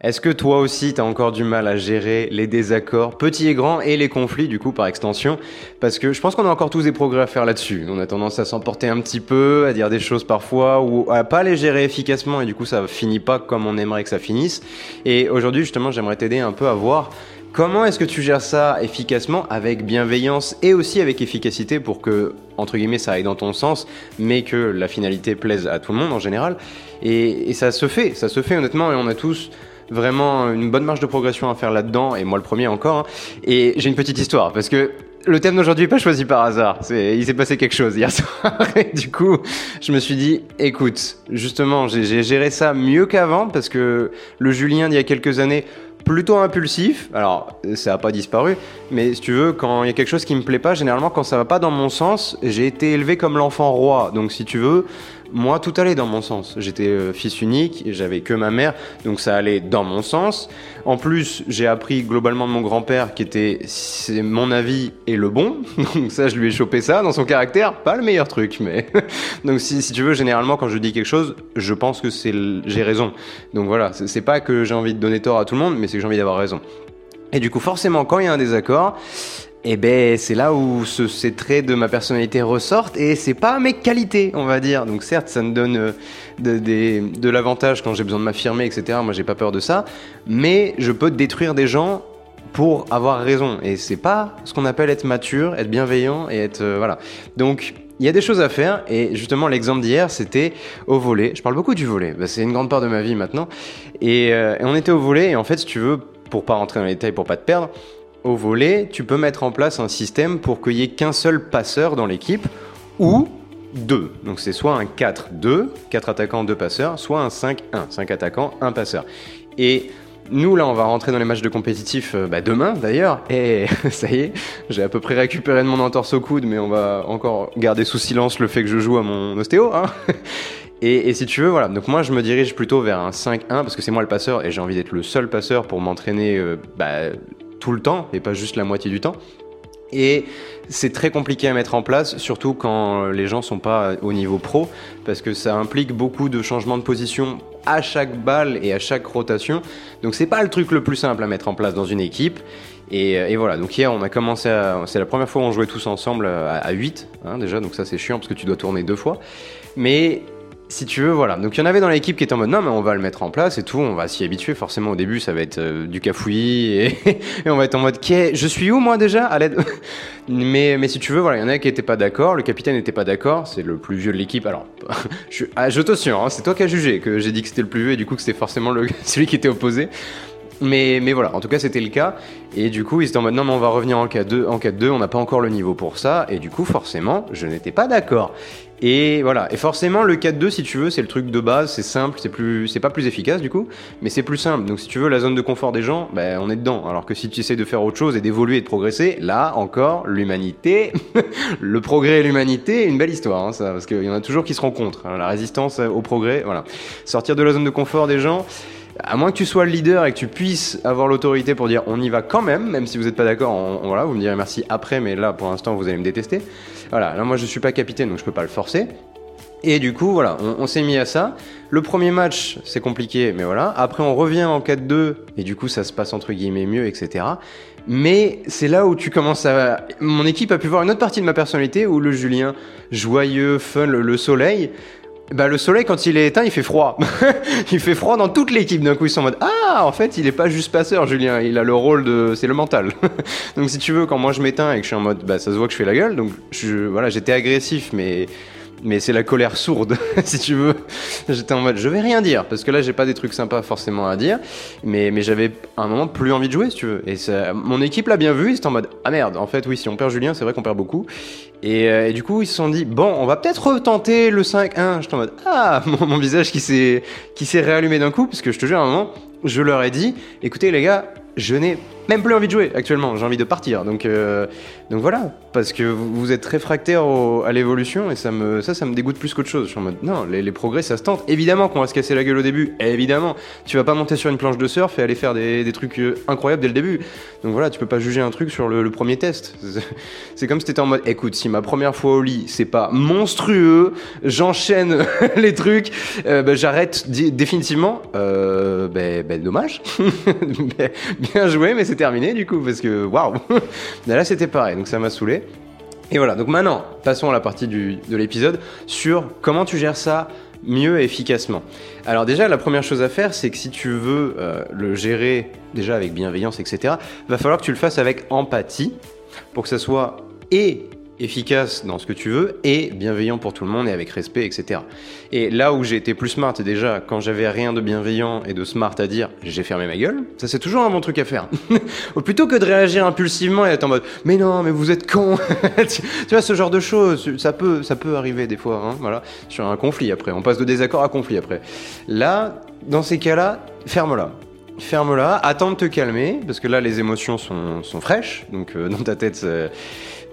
Est-ce que toi aussi t'as encore du mal à gérer les désaccords, petits et grands, et les conflits du coup par extension? Parce que je pense qu'on a encore tous des progrès à faire là-dessus. On a tendance à s'emporter un petit peu, à dire des choses parfois, ou à pas les gérer efficacement, et du coup ça finit pas comme on aimerait que ça finisse. Et aujourd'hui justement j'aimerais t'aider un peu à voir Comment est-ce que tu gères ça efficacement, avec bienveillance et aussi avec efficacité pour que, entre guillemets, ça aille dans ton sens, mais que la finalité plaise à tout le monde en général et, et ça se fait, ça se fait honnêtement, et on a tous vraiment une bonne marge de progression à faire là-dedans, et moi le premier encore. Hein. Et j'ai une petite histoire, parce que le thème d'aujourd'hui n'est pas choisi par hasard. il s'est passé quelque chose hier soir. Et du coup, je me suis dit, écoute, justement, j'ai géré ça mieux qu'avant, parce que le Julien d'il y a quelques années, plutôt impulsif. Alors, ça n'a pas disparu, mais si tu veux, quand il y a quelque chose qui me plaît pas, généralement, quand ça va pas dans mon sens, j'ai été élevé comme l'enfant roi. Donc, si tu veux, moi, tout allait dans mon sens. J'étais euh, fils unique, j'avais que ma mère, donc ça allait dans mon sens. En plus, j'ai appris globalement de mon grand-père qui était, c'est mon avis et le bon. Donc ça, je lui ai chopé ça dans son caractère, pas le meilleur truc, mais donc si, tu veux, généralement quand je dis quelque chose, je pense que c'est j'ai raison. Donc voilà, c'est pas que j'ai envie de donner tort à tout le monde, mais c'est que j'ai envie d'avoir raison. Et du coup, forcément, quand il y a un désaccord, eh ben c'est là où ce, ces traits de ma personnalité ressortent et c'est pas mes qualités on va dire. Donc certes ça me donne euh, de, de l'avantage quand j'ai besoin de m'affirmer etc moi j'ai pas peur de ça. Mais je peux détruire des gens pour avoir raison. Et c'est pas ce qu'on appelle être mature être bienveillant et être euh, voilà. Donc il y a des choses à faire. Et justement l'exemple d'hier c'était au volet. Je parle beaucoup du volet, bah, c'est une grande part de ma vie maintenant. Et, euh, et, on était au volet. Et en fait si tu veux, pour pas rentrer dans les détails, pour pas te perdre, au volet, tu peux mettre en place un système pour qu'il n'y ait qu'un seul passeur dans l'équipe ou deux. Donc c'est soit un 4-2, 4 attaquants, 2 passeurs, soit un 5-1, 5 attaquants, 1 passeur. Et nous, là, on va rentrer dans les matchs de compétitif euh, bah, demain, d'ailleurs. Et ça y est, j'ai à peu près récupéré de mon entorse au coude, mais on va encore garder sous silence le fait que je joue à mon ostéo. Hein et, si tu veux, voilà. Donc moi, je me dirige plutôt vers un 5-1 parce que c'est moi le passeur et j'ai envie d'être le seul passeur pour m'entraîner euh, bah, tout le temps et pas juste la moitié du temps. Et c'est très compliqué à mettre en place, surtout quand les gens sont pas au niveau pro, parce que ça implique beaucoup de changements de position à chaque balle et à chaque rotation. Donc c'est pas le truc le plus simple à mettre en place dans une équipe. Et, voilà, donc hier on a commencé à... C'est la première fois où on jouait tous ensemble à, 8, hein, déjà, donc ça c'est chiant parce que tu dois tourner deux fois. Mais si tu veux, voilà. Donc il y en avait dans l'équipe qui étaient en mode non, mais on va le mettre en place et tout, on va s'y habituer. Forcément, au début, ça va être euh, du cafouillis et, on va être en mode qu'est, je suis où moi déjà À l'aide? mais, mais si tu veux, voilà, il y en a qui n'étaient pas d'accord. Le capitaine n'était pas d'accord. C'est le plus vieux de l'équipe. Alors, je, ah, je hein, c'est toi qui as jugé que j'ai dit que c'était le plus vieux et du coup que c'était forcément celui qui était opposé. Mais, mais voilà, en tout cas c'était le cas. Et du coup, ils étaient en mode non, mais on va revenir en 4-2, en 4-2, on n'a pas encore le niveau pour ça. Et du coup, forcément, je n'étais pas d'accord. Et voilà. Et forcément, le 4-2, si tu veux, c'est le truc de base, c'est simple, c'est plus, c'est pas plus efficace du coup, mais c'est plus simple. Donc, si tu veux, la zone de confort des gens, ben, on est dedans. Alors que si tu essaies de faire autre chose et d'évoluer et de progresser, là encore, l'humanité, le progrès et l'humanité, une belle histoire, hein, ça, parce qu'il y en a toujours qui se rencontrent. Hein, la résistance au progrès, voilà. Sortir de la zone de confort des gens à moins que tu sois le leader et que tu puisses avoir l'autorité pour dire on y va quand même, même si vous n'êtes pas d'accord, vous me direz merci après, mais là pour l'instant vous allez me détester. Voilà, là moi je suis pas capitaine donc je peux pas le forcer. Et du coup, voilà, on, s'est mis à ça. Le premier match, c'est compliqué, mais voilà. Après, on revient en 4-2, et du coup, ça se passe entre guillemets mieux, etc. Mais c'est là où tu commences à... Mon équipe a pu voir une autre partie de ma personnalité, où le Julien, joyeux, fun, le soleil, bah, le soleil, quand il est éteint, il fait froid. il fait froid dans toute l'équipe. D'un coup, ils sont en mode Ah, en fait, il est pas juste passeur, Julien. Il a le rôle de. C'est le mental. donc, si tu veux, quand moi je m'éteins et que je suis en mode Bah, ça se voit que je fais la gueule. Donc, je, voilà, j'étais agressif, mais mais c'est la colère sourde, si tu veux. J'étais en mode, je vais rien dire, parce que là, j'ai pas des trucs sympas forcément à dire, mais, mais j'avais un moment plus envie de jouer, si tu veux. Et mon équipe l'a bien vu, ils étaient en mode, ah merde, en fait, oui, si on perd Julien, c'est vrai qu'on perd beaucoup. Et, euh, du coup, ils se sont dit, bon, on va peut-être retenter le 5-1. J'étais en mode, ah, mon, visage qui s'est, qui s'est réallumé d'un coup, parce que je te jure, à un moment, je leur ai dit, écoutez les gars, je n'ai même plus envie de jouer actuellement, j'ai envie de partir. Donc, euh, donc voilà, parce que vous êtes réfractaire à l'évolution et ça, me, ça, ça me dégoûte plus qu'autre chose. Je suis en mode, non, les, progrès, ça se tente. Évidemment qu'on va se casser la gueule au début, évidemment. Tu vas pas monter sur une planche de surf et aller faire des, des trucs euh, incroyables dès le début. Donc voilà, tu peux pas juger un truc sur le, premier test. C'est comme si t'étais en mode, écoute, si ma première fois au lit, c'est pas monstrueux, j'enchaîne les trucs, euh, bah, j'arrête définitivement. Euh, ben, dommage. Ben, bien joué, mais c'est terminé du coup, parce que waouh Là, c'était pareil, donc ça m'a saoulé. Et voilà, donc maintenant, passons à la partie de l'épisode sur comment tu gères ça mieux et efficacement. Alors déjà, la première chose à faire, c'est que si tu veux euh, le gérer déjà avec bienveillance, etc., va falloir que tu le fasses avec empathie pour que ça soit et efficace dans ce que tu veux et bienveillant pour tout le monde et avec respect, etc. Et là où j'ai été plus smart, déjà, quand j'avais rien de bienveillant et de smart à dire, j'ai fermé ma gueule. Ça, c'est toujours un bon truc à faire. Plutôt que de réagir impulsivement et être en mode, mais non, mais vous êtes con. tu vois, ce genre de choses, ça peut, ça peut arriver des fois, hein, voilà, sur un conflit après. On passe de désaccord à conflit après. Là, dans ces cas-là, ferme-la ferme-la, attends de te calmer, parce que là les émotions sont, sont fraîches, donc euh, dans ta tête,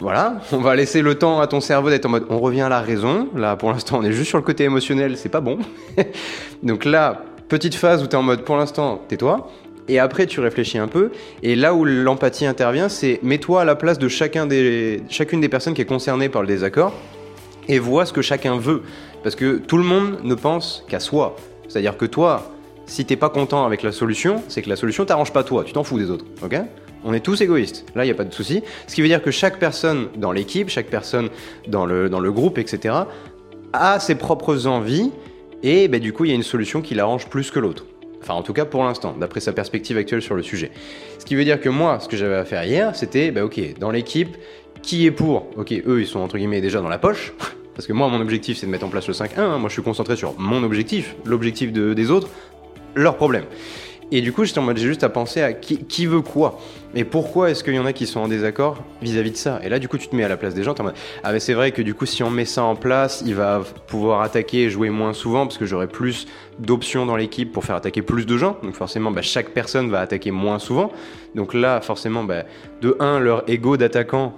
voilà, on va laisser le temps à ton cerveau d'être en mode on revient à la raison. Là, pour l'instant, on est juste sur le côté émotionnel, c'est pas bon. Donc là, petite phase où tu es en mode pour l'instant, tais-toi. Et après, tu réfléchis un peu. Et là où l'empathie intervient, c'est mets-toi à la place de chacun des, chacune des personnes qui est concernée par le désaccord et vois ce que chacun veut. Parce que tout le monde ne pense qu'à soi. C'est-à-dire que toi, si t'es pas content avec la solution, c'est que la solution t'arrange pas toi, tu t'en fous des autres, ok? On est tous égoïstes. Là, il n'y a pas de souci. Ce qui veut dire que chaque personne dans l'équipe, chaque personne dans le, dans le groupe, etc., a ses propres envies et ben, du coup, il y a une solution qui l'arrange plus que l'autre. Enfin, en tout cas pour l'instant, d'après sa perspective actuelle sur le sujet. Ce qui veut dire que moi, ce que j'avais à faire hier, c'était, bah, ok, dans l'équipe, qui est pour? Ok, eux, ils sont entre guillemets déjà dans la poche. Parce que moi, mon objectif, c'est de mettre en place le 5-1. Moi, je suis concentré sur mon objectif, l'objectif de, des autres, leur problème. Et du coup, j'étais en mode, j'ai juste à penser à qui, veut quoi. Et pourquoi est-ce qu'il y en a qui sont en désaccord vis-à-vis de ça? Et là, du coup, tu te mets à la place des gens. En mode, ah, mais c'est vrai que du coup, si on met ça en place, il va pouvoir attaquer et jouer moins souvent parce que j'aurai plus d'options dans l'équipe pour faire attaquer plus de gens. Donc, forcément, bah, chaque personne va attaquer moins souvent. Donc là, forcément, bah, de 1, leur ego d'attaquant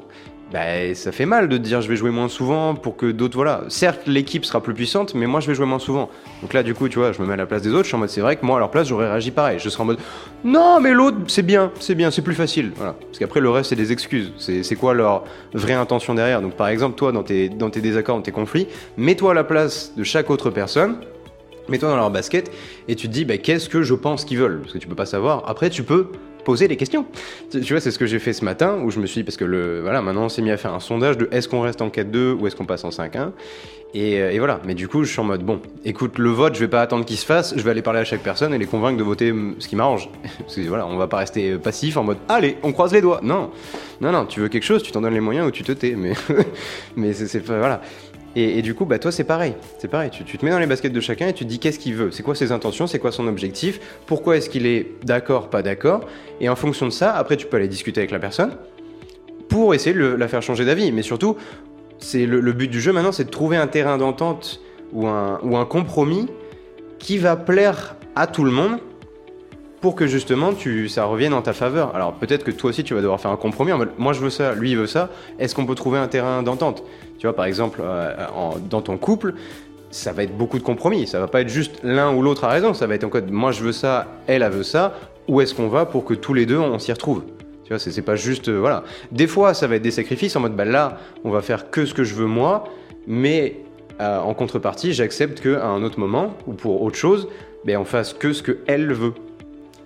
bah, ça fait mal de dire je vais jouer moins souvent pour que d'autres, voilà. Certes, l'équipe sera plus puissante, mais moi je vais jouer moins souvent. Donc là, du coup, tu vois, je me mets à la place des autres, je suis en mode c'est vrai que moi à leur place j'aurais réagi pareil. Je serais en mode non, mais l'autre c'est bien, c'est bien, c'est plus facile. Voilà. Parce qu'après le reste c'est des excuses. C'est quoi leur vraie intention derrière? Donc par exemple, toi dans tes, dans tes désaccords, dans tes conflits, mets-toi à la place de chaque autre personne mets-toi dans leur basket et tu te dis bah, qu'est-ce que je pense qu'ils veulent? Parce que tu peux pas savoir après tu peux poser les questions. Tu, vois, c'est ce que j'ai fait ce matin où je me suis parce que le, voilà, maintenant on s'est mis à faire un sondage de est-ce qu'on reste en 4-2 ou est-ce qu'on passe en 5-1. Et, euh, et, voilà, mais du coup, je suis en mode bon, écoute, le vote, je vais pas attendre qu'il se fasse, je vais aller parler à chaque personne et les convaincre de voter ce qui m'arrange. Parce que voilà, on va pas rester passif en mode allez, on croise les doigts. Non, non, non, tu veux quelque chose, tu t'en donnes les moyens ou tu te tais. Mais, mais c'est voilà. Et, du coup, bah, toi, c'est pareil. C'est pareil. Tu, te mets dans les baskets de chacun et tu te dis qu'est-ce qu'il veut, c'est quoi ses intentions, c'est quoi son objectif, pourquoi est-ce qu'il est, d'accord, pas d'accord? Et en fonction de ça, après, tu peux aller discuter avec la personne pour essayer de la faire changer d'avis. Mais surtout, c'est le, but du jeu maintenant, c'est de trouver un terrain d'entente ou un, compromis qui va plaire à tout le monde pour que justement tu, ça revienne en ta faveur. Alors peut-être que toi aussi tu vas devoir faire un compromis en moi je veux ça, lui il veut ça, est-ce qu'on peut trouver un terrain d'entente? Tu vois par exemple euh, dans ton couple, ça va être beaucoup de compromis, ça va pas être juste l'un ou l'autre a raison, ça va être en code moi je veux ça, elle a veut ça, où est-ce qu'on va pour que tous les deux on s'y retrouve? Tu vois, c'est pas juste. Euh, voilà. Des fois, ça va être des sacrifices en mode bah là, on va faire que ce que je veux moi, mais euh, en contrepartie, j'accepte qu'à un autre moment, ou pour autre chose, ben, on fasse que ce qu'elle veut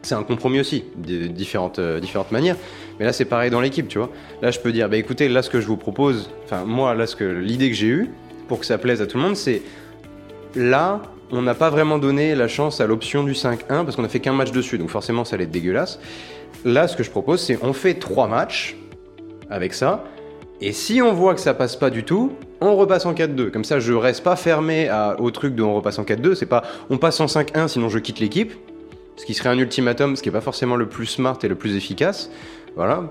c'est un compromis aussi, de différentes, euh, différentes manières. Mais là, c'est pareil dans l'équipe, tu vois. Là, je peux dire, bah écoutez, là, ce que je vous propose, enfin, moi, là, ce que l'idée que j'ai eue, pour que ça plaise à tout le monde, c'est là, on n'a pas vraiment donné la chance à l'option du 5-1 parce qu'on a fait qu'un match dessus, donc forcément, ça allait être dégueulasse. Là, ce que je propose, c'est on fait trois matchs avec ça. Et si on voit que ça passe pas du tout, on repasse en 4-2. Comme ça, je reste pas fermé au truc de on repasse en 4-2. C'est pas on passe en 5-1 sinon je quitte l'équipe ce qui serait un ultimatum, ce qui n'est pas forcément le plus smart et le plus efficace. Voilà.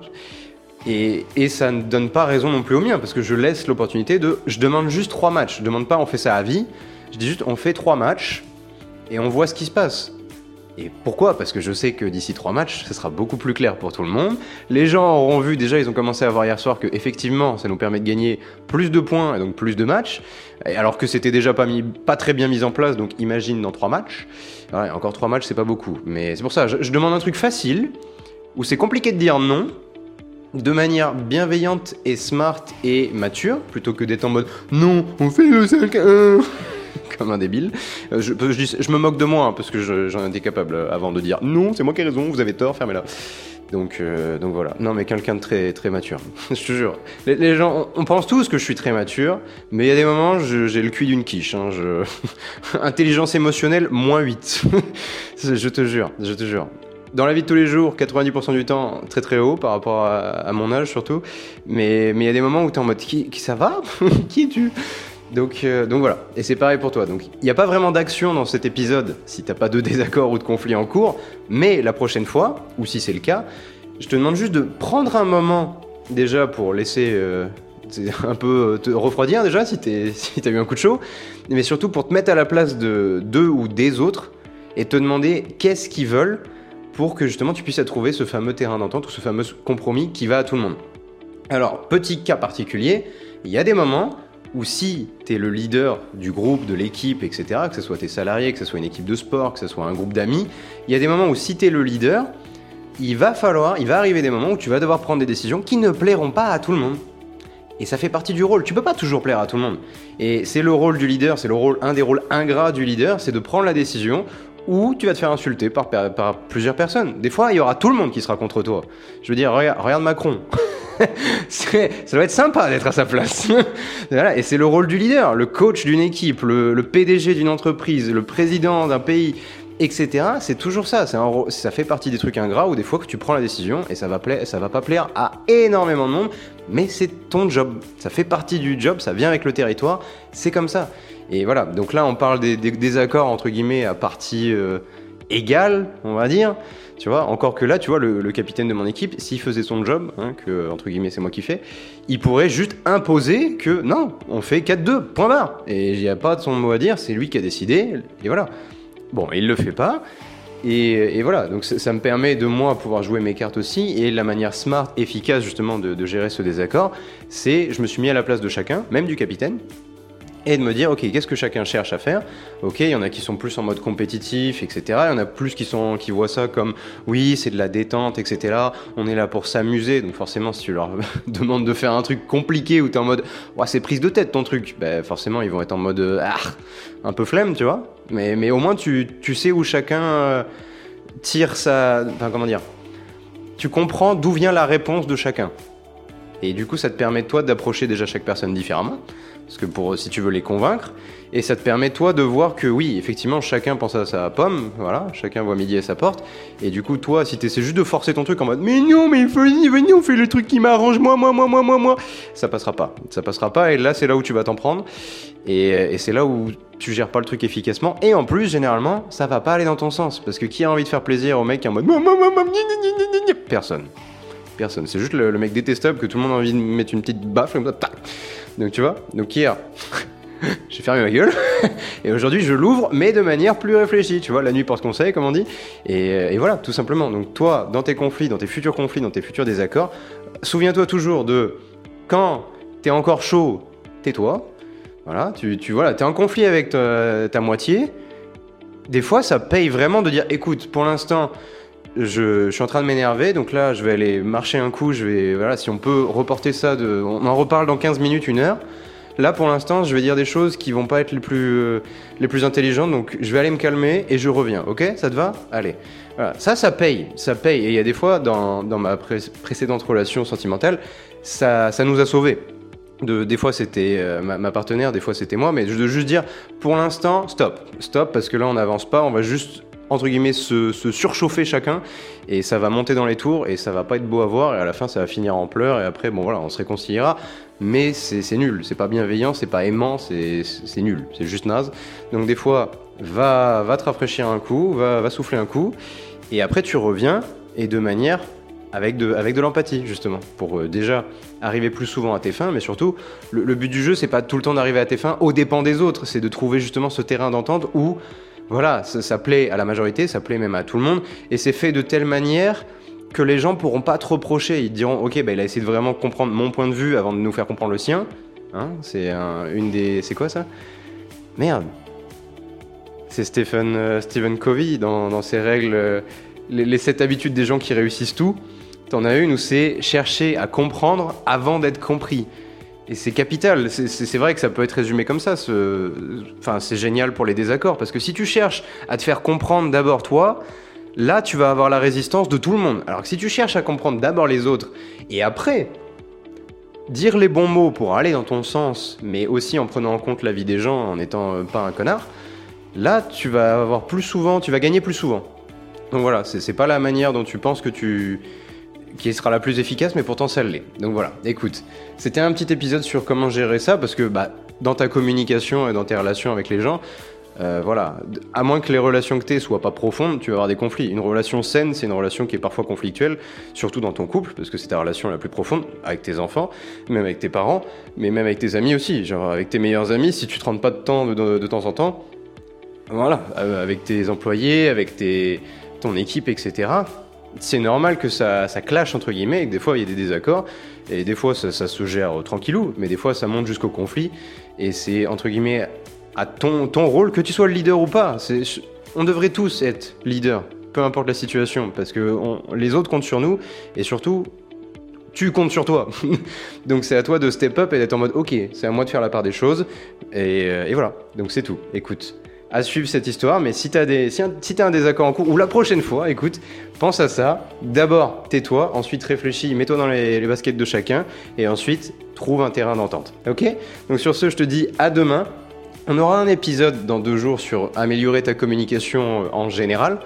Et, ça ne donne pas raison non plus au mien, parce que je laisse l'opportunité de. Je demande juste trois matchs. Je demande pas on fait ça à vie. Je dis juste on fait trois matchs et on voit ce qui se passe. Et pourquoi? Parce que je sais que d'ici trois matchs, ce sera beaucoup plus clair pour tout le monde. Les gens auront vu déjà, ils ont commencé à voir hier soir que effectivement, ça nous permet de gagner plus de points et donc plus de matchs, alors que c'était déjà pas, mis, pas très bien mis en place. Donc imagine dans trois matchs. Ouais, encore trois matchs, c'est pas beaucoup. Mais c'est pour ça, je, je demande un truc facile où c'est compliqué de dire non, de manière bienveillante et smart et mature, plutôt que d'être en mode non, on fait le 5-1 comme un débile. Euh, Je, me moque de moi hein, parce que j'en étais capable euh, avant de dire non, c'est moi qui ai raison, vous avez tort, fermez-la. Donc, euh, donc voilà. Non, mais quelqu'un de très, mature. je te jure. Les, gens, on, pense tous que je suis très mature, mais il y a des moments, j'ai le cul d'une quiche. Hein. Intelligence émotionnelle, moins 8. je te jure, je te jure. Dans la vie de tous les jours, 90% du temps, très très haut par rapport à, mon âge surtout. Mais mais il y a des moments où tu es en mode qui, qui ça va? Qui es-tu? Donc, euh, donc voilà, et c'est pareil pour toi. Donc il n'y a pas vraiment d'action dans cet épisode si t'as pas de désaccord ou de conflit en cours, mais la prochaine fois, ou si c'est le cas, je te demande juste de prendre un moment déjà pour laisser euh, un peu euh, te refroidir déjà si t'es- si t'as eu un coup de chaud, mais surtout pour te mettre à la place de d'eux ou des autres et te demander qu'est-ce qu'ils veulent pour que justement tu puisses trouver ce fameux terrain d'entente ou ce fameux compromis qui va à tout le monde. Alors, petit cas particulier, il y a des moments où si tu es le leader du groupe, de l'équipe, etc., que ce soit tes salariés, que ce soit une équipe de sport, que ce soit un groupe d'amis, il y a des moments où si tu es le leader, il va falloir, il va arriver des moments où tu vas devoir prendre des décisions qui ne plairont pas à tout le monde. Et ça fait partie du rôle. Tu peux pas toujours plaire à tout le monde. Et c'est le rôle du leader, c'est le rôle, un des rôles ingrats du leader, c'est de prendre la décision où tu vas te faire insulter par, plusieurs personnes. Des fois, il y aura tout le monde qui sera contre toi. Je veux dire, regarde Macron. Ça doit être sympa d'être à sa place. Voilà, et c'est le rôle du leader, le coach d'une équipe, le, PDG d'une entreprise, le président d'un pays, etc. C'est toujours ça. Ça fait partie des trucs ingrats où des fois que tu prends la décision et ça va, pla- ça va pas plaire à énormément de monde, mais c'est ton job. Ça fait partie du job, ça vient avec le territoire, c'est comme ça. Et voilà, donc là on parle des, des désaccords entre guillemets à partie euh, égale, on va dire. Tu vois, encore que là, tu vois, le, capitaine de mon équipe, s'il faisait son job, hein, que entre guillemets c'est moi qui fais, il pourrait juste imposer que non, on fait 4-2, point barre. Et il n'y a pas de son mot à dire, c'est lui qui a décidé, et voilà. Bon, il le fait pas. Et, voilà, donc ça, ça me permet de moi pouvoir jouer mes cartes aussi. Et la manière smart, efficace justement de, de gérer ce désaccord, c'est je me suis mis à la place de chacun, même du capitaine, et de me dire, ok, qu'est-ce que chacun cherche à faire? Ok, il y en a qui sont plus en mode compétitif, etc. Il y en a plus qui, sont, qui voient ça comme, oui, c'est de la détente, etc. On est là pour s'amuser. Donc forcément, si tu leur demandes de faire un truc compliqué où tu es en mode, ouais, c'est prise de tête ton truc, ben, forcément, ils vont être en mode, euh, ah, un peu flemme, tu vois. Mais, mais au moins, tu, tu sais où chacun euh, tire sa... Enfin, comment dire? Tu comprends d'où vient la réponse de chacun. Et du coup, ça te permet, toi, d'approcher déjà chaque personne différemment. Parce que pour, si tu veux les convaincre, et ça te permet toi de voir que oui, effectivement, chacun pense à sa pomme, voilà, chacun voit midi à sa porte, et du coup, toi, si tu essaies juste de forcer ton truc en mode mais non, mais venez, venez, on fait le truc qui m'arrange, moi, moi, moi, moi, moi, moi, ça passera pas. Ça passera pas, et là, c'est là où tu vas t'en prendre, et, c'est là où tu gères pas le truc efficacement, et en plus, généralement, ça va pas aller dans ton sens, parce que qui a envie de faire plaisir au mec en mode personne. C'est juste le, mec détestable que tout le monde a envie de mettre une petite baffe comme ça. tac. Donc tu vois, donc hier, j'ai fermé ma gueule. et aujourd'hui, je l'ouvre, mais de manière plus réfléchie. Tu vois, la nuit porte conseil, comme on dit. Et, voilà, tout simplement. Donc toi, dans tes conflits, dans tes futurs conflits, dans tes futurs désaccords, souviens-toi toujours de quand t'es encore chaud, tais-toi. Voilà, tu, tu voilà, t'es en conflit avec ta, ta moitié. Des fois, ça paye vraiment de dire, écoute, pour l'instant, je, je suis en train de m'énerver, donc là, je vais aller marcher un coup. Je vais, voilà, si on peut reporter ça, on en reparle dans 15 minutes, une heure. Là, pour l'instant, je vais dire des choses qui vont pas être les plus, euh, les plus intelligentes, donc je vais aller me calmer et je reviens, ok? Ça te va? Allez. Voilà. Ça, ça paye, ça paye. Et il y a des fois, dans, dans ma pré- précédente relation sentimentale, ça, ça nous a sauvés. De, des fois c'était euh, ma, partenaire, des fois c'était moi, mais de juste dire pour l'instant stop, stop parce que là on n'avance pas, on va juste entre guillemets se, surchauffer chacun et ça va monter dans les tours et ça va pas être beau à voir et à la fin ça va finir en pleurs et après bon voilà on se réconciliera mais c'est nul, c'est pas bienveillant, c'est pas aimant, c'est c'est nul, c'est juste naze. Donc des fois va, va te rafraîchir un coup, va, va souffler un coup et après tu reviens et de manière avec de, avec de l'empathie justement pour euh, déjà arriver plus souvent à tes fins mais surtout le, le but du jeu c'est pas tout le temps d'arriver à tes fins au dépens des autres c'est de trouver justement ce terrain d'entente où Voilà, ça, plaît à la majorité, ça plaît même à tout le monde, et c'est fait de telle manière que les gens pourront pas te reprocher. Ils diront, ok, bah, il a essayé de vraiment comprendre mon point de vue avant de nous faire comprendre le sien. Hein c'est une des, c'est quoi ça? Merde. C'est Stephen, euh, Stephen Covey dans, ses règles, euh, les, les 7 habitudes des gens qui réussissent tout. T'en as une où c'est chercher à comprendre avant d'être compris. Et c'est capital, c'est vrai que ça peut être résumé comme ça. Enfin, c'est génial pour les désaccords, parce que si tu cherches à te faire comprendre d'abord toi, là tu vas avoir la résistance de tout le monde. Alors que si tu cherches à comprendre d'abord les autres, et après, dire les bons mots pour aller dans ton sens, mais aussi en prenant en compte la vie des gens, en n'étant euh, pas un connard, là tu vas avoir plus souvent, tu vas gagner plus souvent. Donc voilà, c'est pas la manière dont tu penses que tu qui sera la plus efficace, mais pourtant ça l'est. Donc voilà, écoute, c'était un petit épisode sur comment gérer ça, parce que bah, dans ta communication et dans tes relations avec les gens, euh, voilà, à moins que les relations que tu soient pas profondes, tu vas avoir des conflits. Une relation saine, c'est une relation qui est parfois conflictuelle, surtout dans ton couple, parce que c'est ta relation la plus profonde, avec tes enfants, même avec tes parents, mais même avec tes amis aussi. Genre avec tes meilleurs amis, si tu te rends pas de temps de, de, temps en temps, voilà, euh, avec tes employés, avec tes, ton équipe, etc c'est normal que ça, ça clash entre guillemets, et que des fois il y a des désaccords, et des fois ça, se gère tranquillou, mais des fois ça monte jusqu'au conflit, et c'est entre guillemets à ton, rôle, que tu sois le leader ou pas. On devrait tous être leader, peu importe la situation, parce que les autres comptent sur nous, et surtout, tu comptes sur toi. Donc c'est à toi de step up et d'être en mode ok, c'est à moi de faire la part des choses, et, euh, et voilà, donc c'est tout. Écoute à suivre cette histoire. Mais si t'as des, si, as un désaccord en cours, ou la prochaine fois, écoute, pense à ça. D'abord, tais-toi, ensuite réfléchis, mets-toi dans les, baskets de chacun, et ensuite trouve un terrain d'entente. Ok? Donc sur ce, je te dis à demain. On aura un épisode dans deux jours sur améliorer ta communication en général.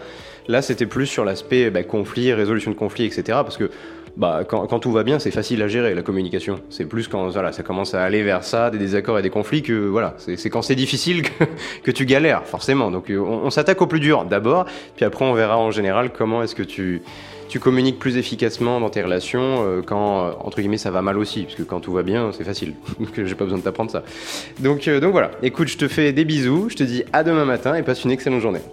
Là, c'était plus sur l'aspect bah, conflit, résolution de conflit, etc. Parce que bah, quand, tout va bien, c'est facile à gérer la communication. C'est plus quand voilà, ça commence à aller vers ça, des désaccords et des conflits, que voilà, c'est quand c'est difficile que, que, tu galères, forcément. Donc on, on s'attaque au plus dur d'abord, puis après on verra en général comment est-ce que tu, tu communiques plus efficacement dans tes relations euh, quand, euh, entre guillemets, ça va mal aussi. Parce que quand tout va bien, c'est facile. Donc j'ai pas besoin de t'apprendre ça. Donc, euh, donc voilà, écoute, je te fais des bisous, je te dis à demain matin et passe une excellente journée.